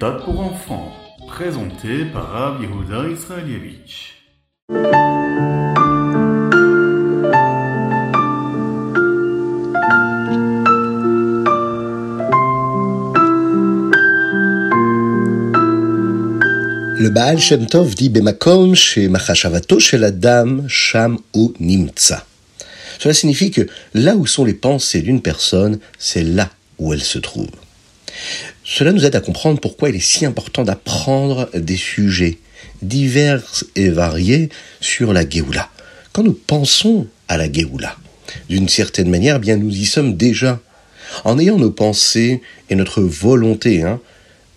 méthode pour enfants, présenté par Rav Yehuda Israelievich. Le Baal Shem Tov dit Bemakom chez Machashavato chez la dame Sham ou Nimtza. Cela signifie que là où sont les pensées d'une personne, c'est là où elle se trouve. Cela nous aide à comprendre pourquoi il est si important d'apprendre des sujets divers et variés sur la Géoula. Quand nous pensons à la Géoula, d'une certaine manière, eh bien nous y sommes déjà. En ayant nos pensées et notre volonté hein,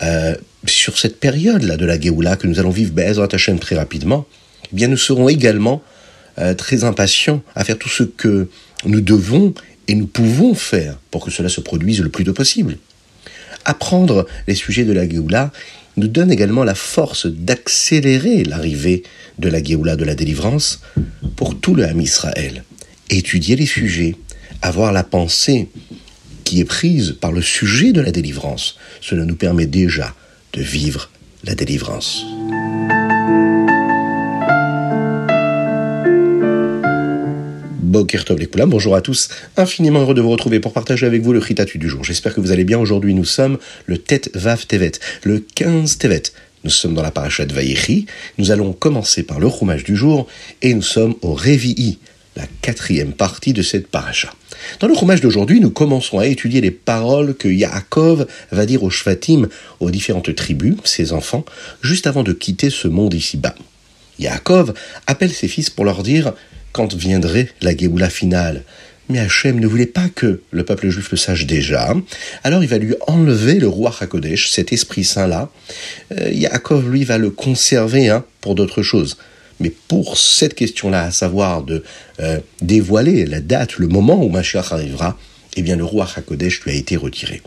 euh, sur cette période-là de la Géoula que nous allons vivre Be'ezrat Hashem très rapidement, eh bien nous serons également euh, très impatients à faire tout ce que nous devons et nous pouvons faire pour que cela se produise le plus tôt possible. Apprendre les sujets de la Géoula nous donne également la force d'accélérer l'arrivée de la Géoula de la délivrance pour tout le Ham Israël. Étudier les sujets, avoir la pensée qui est prise par le sujet de la délivrance, cela nous permet déjà de vivre la délivrance. Boker les bonjour à tous, infiniment heureux de vous retrouver pour partager avec vous le Ritatu du jour. J'espère que vous allez bien. Aujourd'hui, nous sommes le Tet Vav Tevet, le 15 Tevet. Nous sommes dans la paracha de Vaïchi. Nous allons commencer par le roumage du jour et nous sommes au Révi'i, la quatrième partie de cette paracha. Dans le roumage d'aujourd'hui, nous commençons à étudier les paroles que Yaakov va dire aux Shvatim, aux différentes tribus, ses enfants, juste avant de quitter ce monde ici-bas. Yaakov appelle ses fils pour leur dire quand viendrait la Géoula finale? Mais Hachem ne voulait pas que le peuple juif le sache déjà. Alors il va lui enlever le roi Hakodesh, cet esprit saint-là. Euh, Yaakov, lui, va le conserver hein, pour d'autres choses. Mais pour cette question-là, à savoir de euh, dévoiler la date, le moment où Mashiach arrivera, eh bien le roi Hakodesh lui a été retiré.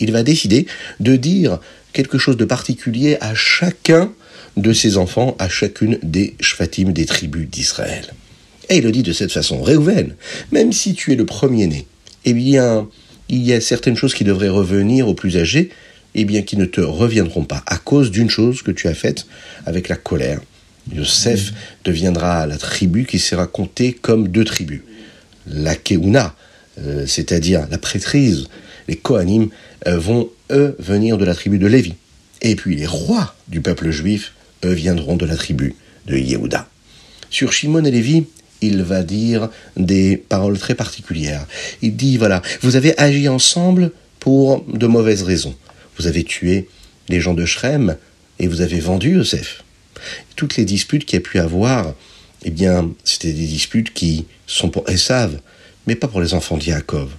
Il va décider de dire quelque chose de particulier à chacun de ses enfants, à chacune des shvatim des tribus d'Israël. Et il le dit de cette façon, Réhouven, même si tu es le premier-né, eh bien, il y a certaines choses qui devraient revenir aux plus âgés, eh bien, qui ne te reviendront pas à cause d'une chose que tu as faite avec la colère. Yosef deviendra la tribu qui sera comptée comme deux tribus. La Keuna, euh, c'est-à-dire la prêtrise, les Kohanim, euh, vont, eux, venir de la tribu de Lévi. Et puis les rois du peuple juif, eux, viendront de la tribu de Yehuda. Sur Shimon et Lévi, il va dire des paroles très particulières. Il dit, voilà, vous avez agi ensemble pour de mauvaises raisons. Vous avez tué les gens de Shrem et vous avez vendu Yosef. Toutes les disputes qu'il y a pu avoir, eh bien, c'était des disputes qui sont pour Esav, mais pas pour les enfants d'Yaakov.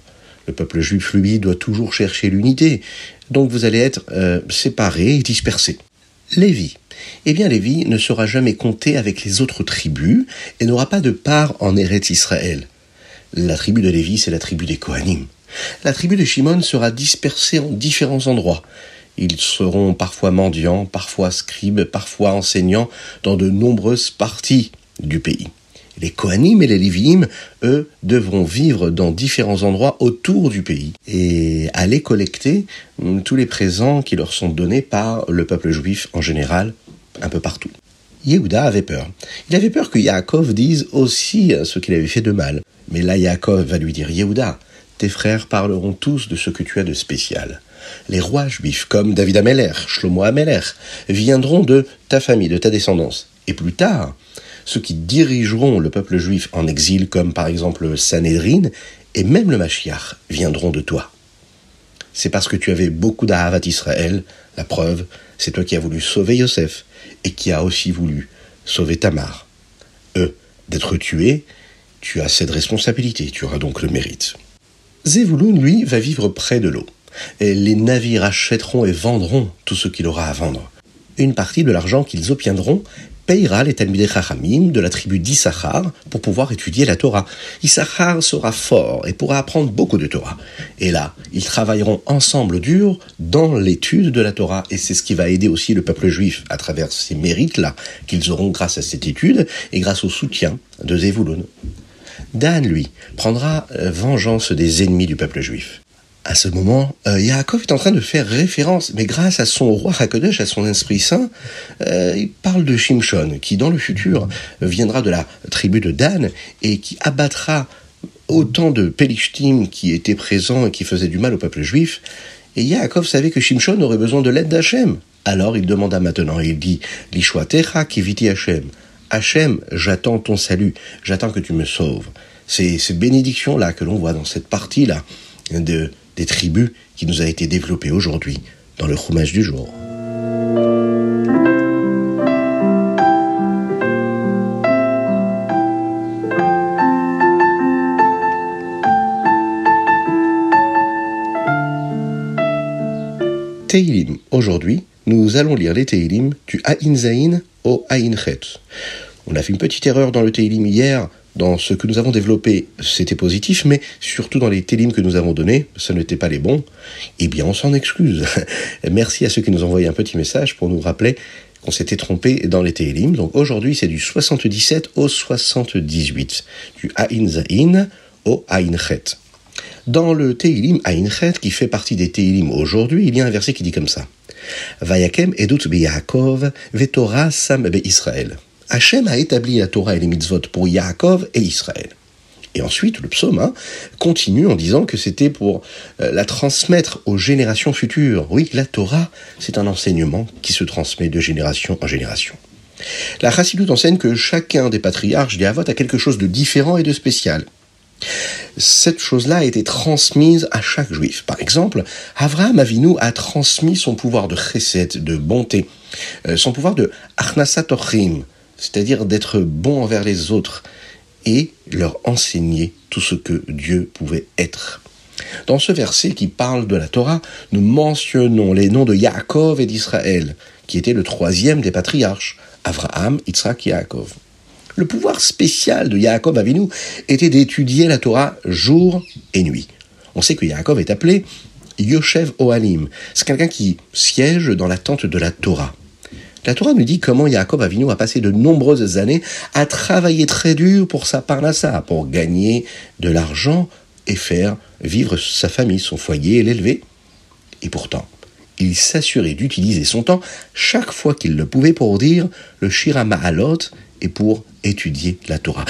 Le peuple juif, lui, doit toujours chercher l'unité. Donc vous allez être euh, séparés et dispersés. Lévi. Eh bien, Lévi ne sera jamais compté avec les autres tribus et n'aura pas de part en Eretz Israël. La tribu de Lévi, c'est la tribu des Kohanim. La tribu de Shimon sera dispersée en différents endroits. Ils seront parfois mendiants, parfois scribes, parfois enseignants dans de nombreuses parties du pays. Les Kohanim et les Lévi'im, eux, devront vivre dans différents endroits autour du pays et aller collecter hum, tous les présents qui leur sont donnés par le peuple juif en général, un peu partout. Yehuda avait peur. Il avait peur que Yaakov dise aussi ce qu'il avait fait de mal. Mais là, Yaakov va lui dire Yehuda, tes frères parleront tous de ce que tu as de spécial. Les rois juifs, comme David Ameler, Shlomo Ameler, viendront de ta famille, de ta descendance. Et plus tard, ceux qui dirigeront le peuple juif en exil, comme par exemple le Sanhedrin, et même le Mashiach, viendront de toi. C'est parce que tu avais beaucoup d'Ahavat Israël, la preuve, c'est toi qui as voulu sauver Yosef, et qui a aussi voulu sauver Tamar. Eux, d'être tués, tu as cette responsabilité, tu auras donc le mérite. Zévouloun, lui, va vivre près de l'eau. Et les navires achèteront et vendront tout ce qu'il aura à vendre. Une partie de l'argent qu'ils obtiendront payera les Talmudei Chachamim de la tribu d'Issachar pour pouvoir étudier la Torah. Issachar sera fort et pourra apprendre beaucoup de Torah. Et là, ils travailleront ensemble dur dans l'étude de la Torah. Et c'est ce qui va aider aussi le peuple juif à travers ces mérites-là qu'ils auront grâce à cette étude et grâce au soutien de Zevulun. Dan, lui, prendra euh, vengeance des ennemis du peuple juif. À ce moment, euh, Yaakov est en train de faire référence, mais grâce à son roi Hakodesh, à son Esprit Saint, euh, il parle de Shimshon, qui dans le futur viendra de la tribu de Dan et qui abattra autant de Pelishtim qui étaient présents et qui faisaient du mal au peuple juif. Et Yaakov savait que Shimshon aurait besoin de l'aide d'Hachem. Alors il demanda maintenant, il dit, Lishwatecha kiviti Hachem. Hachem, j'attends ton salut, j'attends que tu me sauves. C'est ces bénédictions-là que l'on voit dans cette partie-là de, des tribus qui nous a été développée aujourd'hui dans le Chumash du jour. Teilim. Aujourd'hui, nous allons lire les Teilim du Ain Zain au Chet. On a fait une petite erreur dans le Teilim hier. Dans ce que nous avons développé, c'était positif, mais surtout dans les télims que nous avons donnés, ce n'était pas les bons. Eh bien, on s'en excuse. Merci à ceux qui nous ont envoyé un petit message pour nous rappeler qu'on s'était trompé dans les télim. Donc aujourd'hui, c'est du 77 au 78, du Ain Zain au Ain Chet. Dans le Teilim Ainchet, qui fait partie des Teilim aujourd'hui, il y a un verset qui dit comme ça. Vayakem edut Yaakov vetora sam be. Hachem a établi la Torah et les mitzvot pour Yaakov et Israël. Et ensuite, le psaume hein, continue en disant que c'était pour euh, la transmettre aux générations futures. Oui, la Torah, c'est un enseignement qui se transmet de génération en génération. La Chassidut enseigne que chacun des patriarches des Havot a quelque chose de différent et de spécial cette chose-là a été transmise à chaque juif. Par exemple, Avraham Avinu a transmis son pouvoir de chesed, de bonté, euh, son pouvoir de achnasatochim, c'est-à-dire d'être bon envers les autres, et leur enseigner tout ce que Dieu pouvait être. Dans ce verset qui parle de la Torah, nous mentionnons les noms de Yaakov et d'Israël, qui était le troisième des patriarches, Avraham, Yitzhak et Yaakov. Le pouvoir spécial de Yaakov Avinu était d'étudier la Torah jour et nuit. On sait que Yaakov est appelé Yoshev Ohalim. C'est quelqu'un qui siège dans la tente de la Torah. La Torah nous dit comment Yaakov Avinu a passé de nombreuses années à travailler très dur pour sa parnassa, pour gagner de l'argent et faire vivre sa famille, son foyer et l'élever. Et pourtant, il s'assurait d'utiliser son temps chaque fois qu'il le pouvait pour dire le Shira Ma'alot et pour étudier la Torah.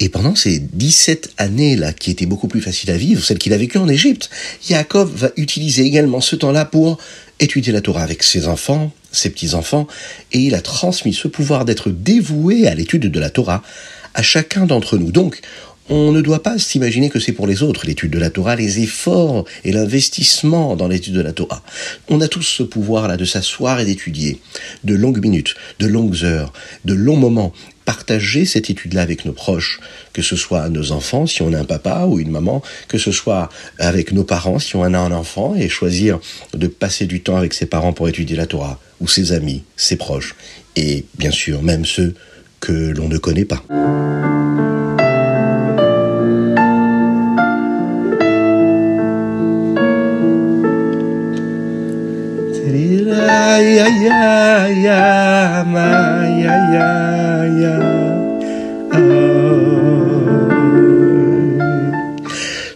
Et pendant ces 17 années-là, qui étaient beaucoup plus faciles à vivre, celles qu'il a vécues en Égypte, Yaakov va utiliser également ce temps-là pour étudier la Torah avec ses enfants, ses petits-enfants, et il a transmis ce pouvoir d'être dévoué à l'étude de la Torah à chacun d'entre nous. Donc, on ne doit pas s'imaginer que c'est pour les autres, l'étude de la Torah, les efforts et l'investissement dans l'étude de la Torah. On a tous ce pouvoir-là de s'asseoir et d'étudier, de longues minutes, de longues heures, de longs moments, partager cette étude-là avec nos proches, que ce soit nos enfants, si on a un papa ou une maman, que ce soit avec nos parents, si on a un enfant, et choisir de passer du temps avec ses parents pour étudier la Torah, ou ses amis, ses proches, et bien sûr même ceux que l'on ne connaît pas.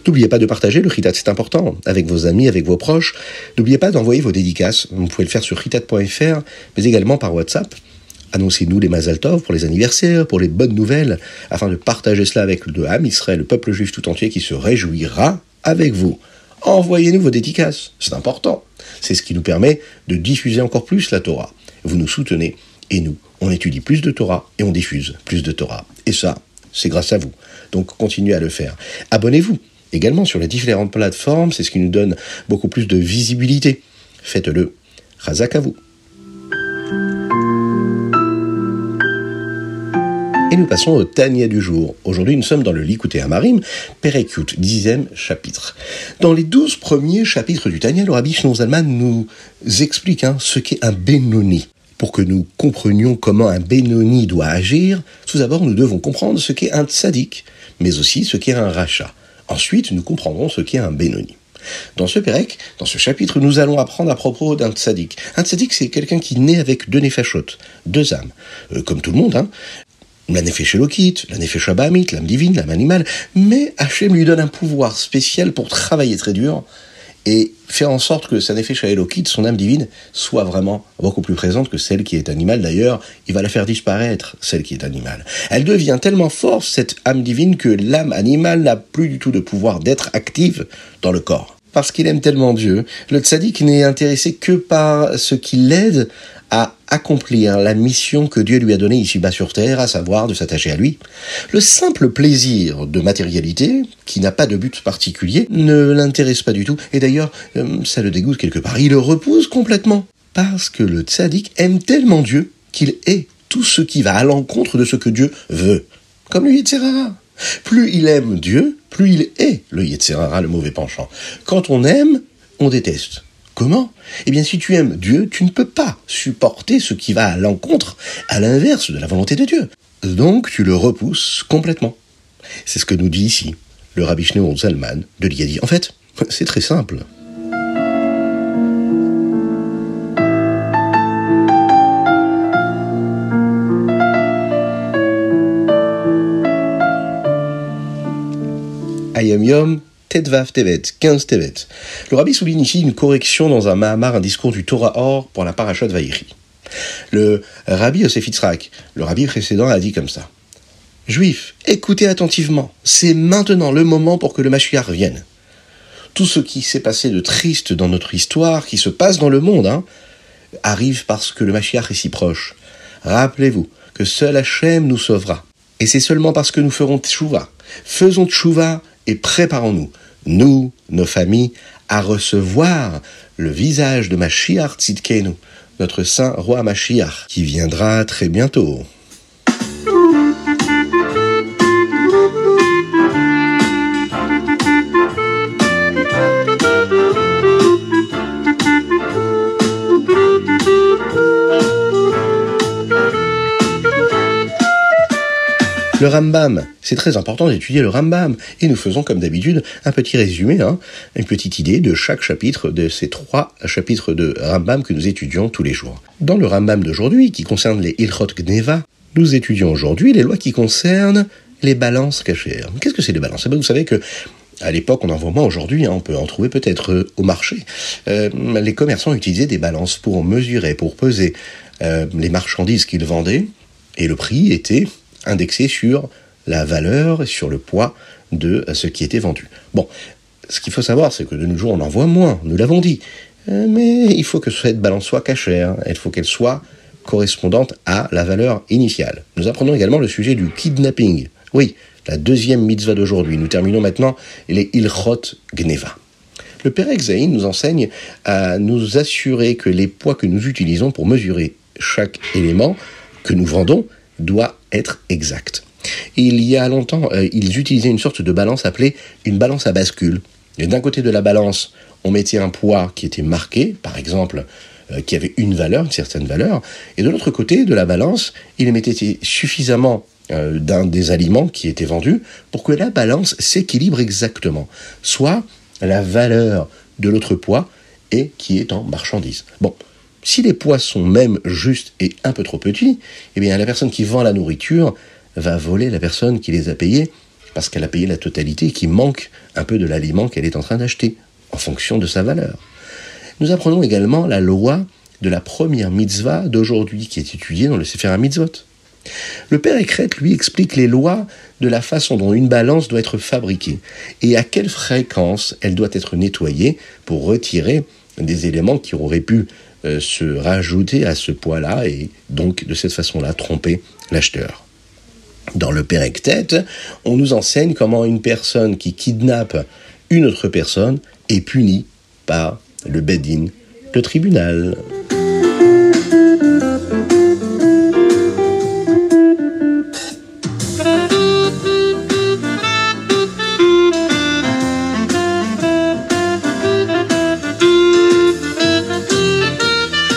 N'oubliez pas de partager le Ritat, c'est important, avec vos amis, avec vos proches. N'oubliez pas d'envoyer vos dédicaces. Vous pouvez le faire sur ritat.fr, mais également par WhatsApp. Annoncez-nous les Mazaltov pour les anniversaires, pour les bonnes nouvelles, afin de partager cela avec le Ham Israël, le peuple juif tout entier qui se réjouira avec vous. Envoyez-nous vos dédicaces, c'est important. C'est ce qui nous permet de diffuser encore plus la Torah. Vous nous soutenez et nous, on étudie plus de Torah et on diffuse plus de Torah. Et ça, c'est grâce à vous. Donc continuez à le faire. Abonnez-vous également sur les différentes plateformes, c'est ce qui nous donne beaucoup plus de visibilité. Faites-le. Razak à vous. Et nous passons au Tania du jour. Aujourd'hui, nous sommes dans le Likuté Amarim, Perekut, dixième chapitre. Dans les douze premiers chapitres du Tania, le Rabbi Zalman nous explique hein, ce qu'est un Benoni. Pour que nous comprenions comment un Benoni doit agir, tout d'abord, nous devons comprendre ce qu'est un Tzadik, mais aussi ce qu'est un Rachat. Ensuite, nous comprendrons ce qu'est un Benoni. Dans ce Pérec, dans ce chapitre, nous allons apprendre à propos d'un tzaddik. Un tzaddik, c'est quelqu'un qui naît avec deux nefashot, deux âmes. Euh, comme tout le monde, hein la Nefesh Elokit, la Nefesh Abahamit, l'âme divine, l'âme animale, mais Hachem lui donne un pouvoir spécial pour travailler très dur et faire en sorte que sa nefesh Elokit, son âme divine, soit vraiment beaucoup plus présente que celle qui est animale. D'ailleurs, il va la faire disparaître, celle qui est animale. Elle devient tellement forte, cette âme divine, que l'âme animale n'a plus du tout de pouvoir d'être active dans le corps. Parce qu'il aime tellement Dieu, le tzaddik n'est intéressé que par ce qui l'aide à accomplir la mission que Dieu lui a donnée ici-bas sur terre, à savoir de s'attacher à lui. Le simple plaisir de matérialité, qui n'a pas de but particulier, ne l'intéresse pas du tout, et d'ailleurs, euh, ça le dégoûte quelque part. Il le repousse complètement. Parce que le tzaddik aime tellement Dieu qu'il est tout ce qui va à l'encontre de ce que Dieu veut. Comme le Yetzirara. Plus il aime Dieu, plus il est le Yetzirara, le mauvais penchant. Quand on aime, on déteste. Comment Eh bien, si tu aimes Dieu, tu ne peux pas supporter ce qui va à l'encontre, à l'inverse de la volonté de Dieu. Donc, tu le repousses complètement. C'est ce que nous dit ici le rabbi Shneur Zalman de Liadi. En fait, c'est très simple. Ayam Yom Tetvav Tevet, 15 Tevet. Le rabbi souligne ici une correction dans un Mahamar, un discours du Torah Or pour la parachute Vaïri. Le rabbi Yosef le rabbi précédent, a dit comme ça. Juifs, écoutez attentivement, c'est maintenant le moment pour que le Mashiach vienne. Tout ce qui s'est passé de triste dans notre histoire, qui se passe dans le monde, hein, arrive parce que le Mashiach est si proche. Rappelez-vous que seul Hachem nous sauvera. Et c'est seulement parce que nous ferons tchouva. Faisons tchouva et préparons-nous, nous, nos familles, à recevoir le visage de Mashiach Tzidkenu, notre saint roi Mashiach, qui viendra très bientôt. Le Rambam, c'est très important d'étudier le Rambam. Et nous faisons comme d'habitude un petit résumé, hein, une petite idée de chaque chapitre de ces trois chapitres de Rambam que nous étudions tous les jours. Dans le Rambam d'aujourd'hui, qui concerne les Ilchot Gneva, nous étudions aujourd'hui les lois qui concernent les balances cachères. Qu'est-ce que c'est les balances? Eh Vous savez que à l'époque, on en voit moins aujourd'hui, hein, on peut en trouver peut-être euh, au marché. Euh, les commerçants utilisaient des balances pour mesurer, pour peser euh, les marchandises qu'ils vendaient, et le prix était indexé sur la valeur et sur le poids de ce qui était vendu. Bon, ce qu'il faut savoir, c'est que de nos jours, on en voit moins, nous l'avons dit. Euh, mais il faut que cette balance soit cachère, il faut qu'elle soit correspondante à la valeur initiale. Nous apprenons également le sujet du kidnapping. Oui, la deuxième mitzvah d'aujourd'hui. Nous terminons maintenant les Ilchot Gneva. Le Père Zain nous enseigne à nous assurer que les poids que nous utilisons pour mesurer chaque élément que nous vendons doit être exact. il y a longtemps, euh, ils utilisaient une sorte de balance appelée une balance à bascule. D'un côté de la balance, on mettait un poids qui était marqué, par exemple, euh, qui avait une valeur, une certaine valeur, et de l'autre côté de la balance, il mettait suffisamment euh, d'un des aliments qui étaient vendus pour que la balance s'équilibre exactement, soit la valeur de l'autre poids et qui est en marchandise. Si les poids sont même justes et un peu trop petits, eh bien la personne qui vend la nourriture va voler la personne qui les a payés parce qu'elle a payé la totalité et qui manque un peu de l'aliment qu'elle est en train d'acheter en fonction de sa valeur. Nous apprenons également la loi de la première mitzvah d'aujourd'hui qui est étudiée dans le Sefer Mitzvot. Le père Ekret lui explique les lois de la façon dont une balance doit être fabriquée et à quelle fréquence elle doit être nettoyée pour retirer des éléments qui auraient pu euh, se rajouter à ce poids-là et donc de cette façon-là tromper l'acheteur. Dans le Pérec-Tête, on nous enseigne comment une personne qui kidnappe une autre personne est punie par le Bedin, le tribunal.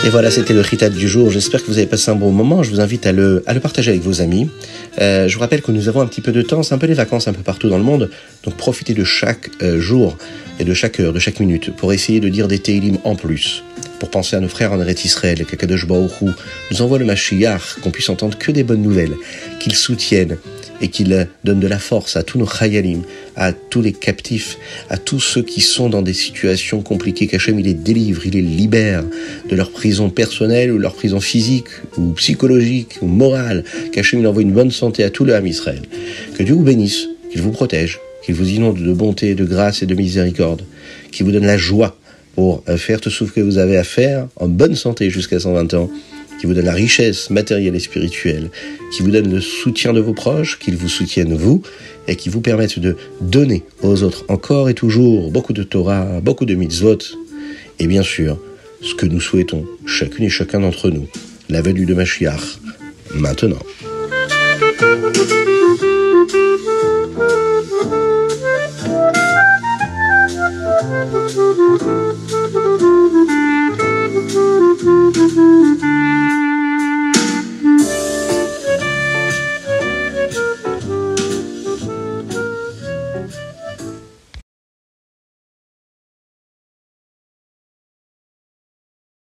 Et voilà, c'était le Ritat du jour. J'espère que vous avez passé un bon moment. Je vous invite à le, à le partager avec vos amis. Euh, je vous rappelle que nous avons un petit peu de temps. C'est un peu les vacances un peu partout dans le monde. Donc profitez de chaque euh, jour et de chaque heure, de chaque minute pour essayer de dire des Teilim en plus. Pour penser à nos frères en Eretz Israël, qu'Akadosh Baruch nous envoie le Mashiach, qu'on puisse entendre que des bonnes nouvelles, qu'ils soutiennent et qu'il donne de la force à tous nos chayalim, à tous les captifs, à tous ceux qui sont dans des situations compliquées, qu'Hachem les délivre, il les libère de leur prison personnelle ou leur prison physique ou psychologique ou morale, qu'Hachem il envoie une bonne santé à tout le Ham Israël. Que Dieu vous bénisse, qu'il vous protège, qu'il vous inonde de bonté, de grâce et de miséricorde, qu'il vous donne la joie pour faire tout ce que vous avez à faire en bonne santé jusqu'à 120 ans, qui vous donne la richesse matérielle et spirituelle, qui vous donne le soutien de vos proches, qu'ils vous soutiennent vous, et qui vous permettent de donner aux autres encore et toujours beaucoup de Torah, beaucoup de mitzvot, et bien sûr, ce que nous souhaitons, chacune et chacun d'entre nous, la venue de Mashiach, maintenant.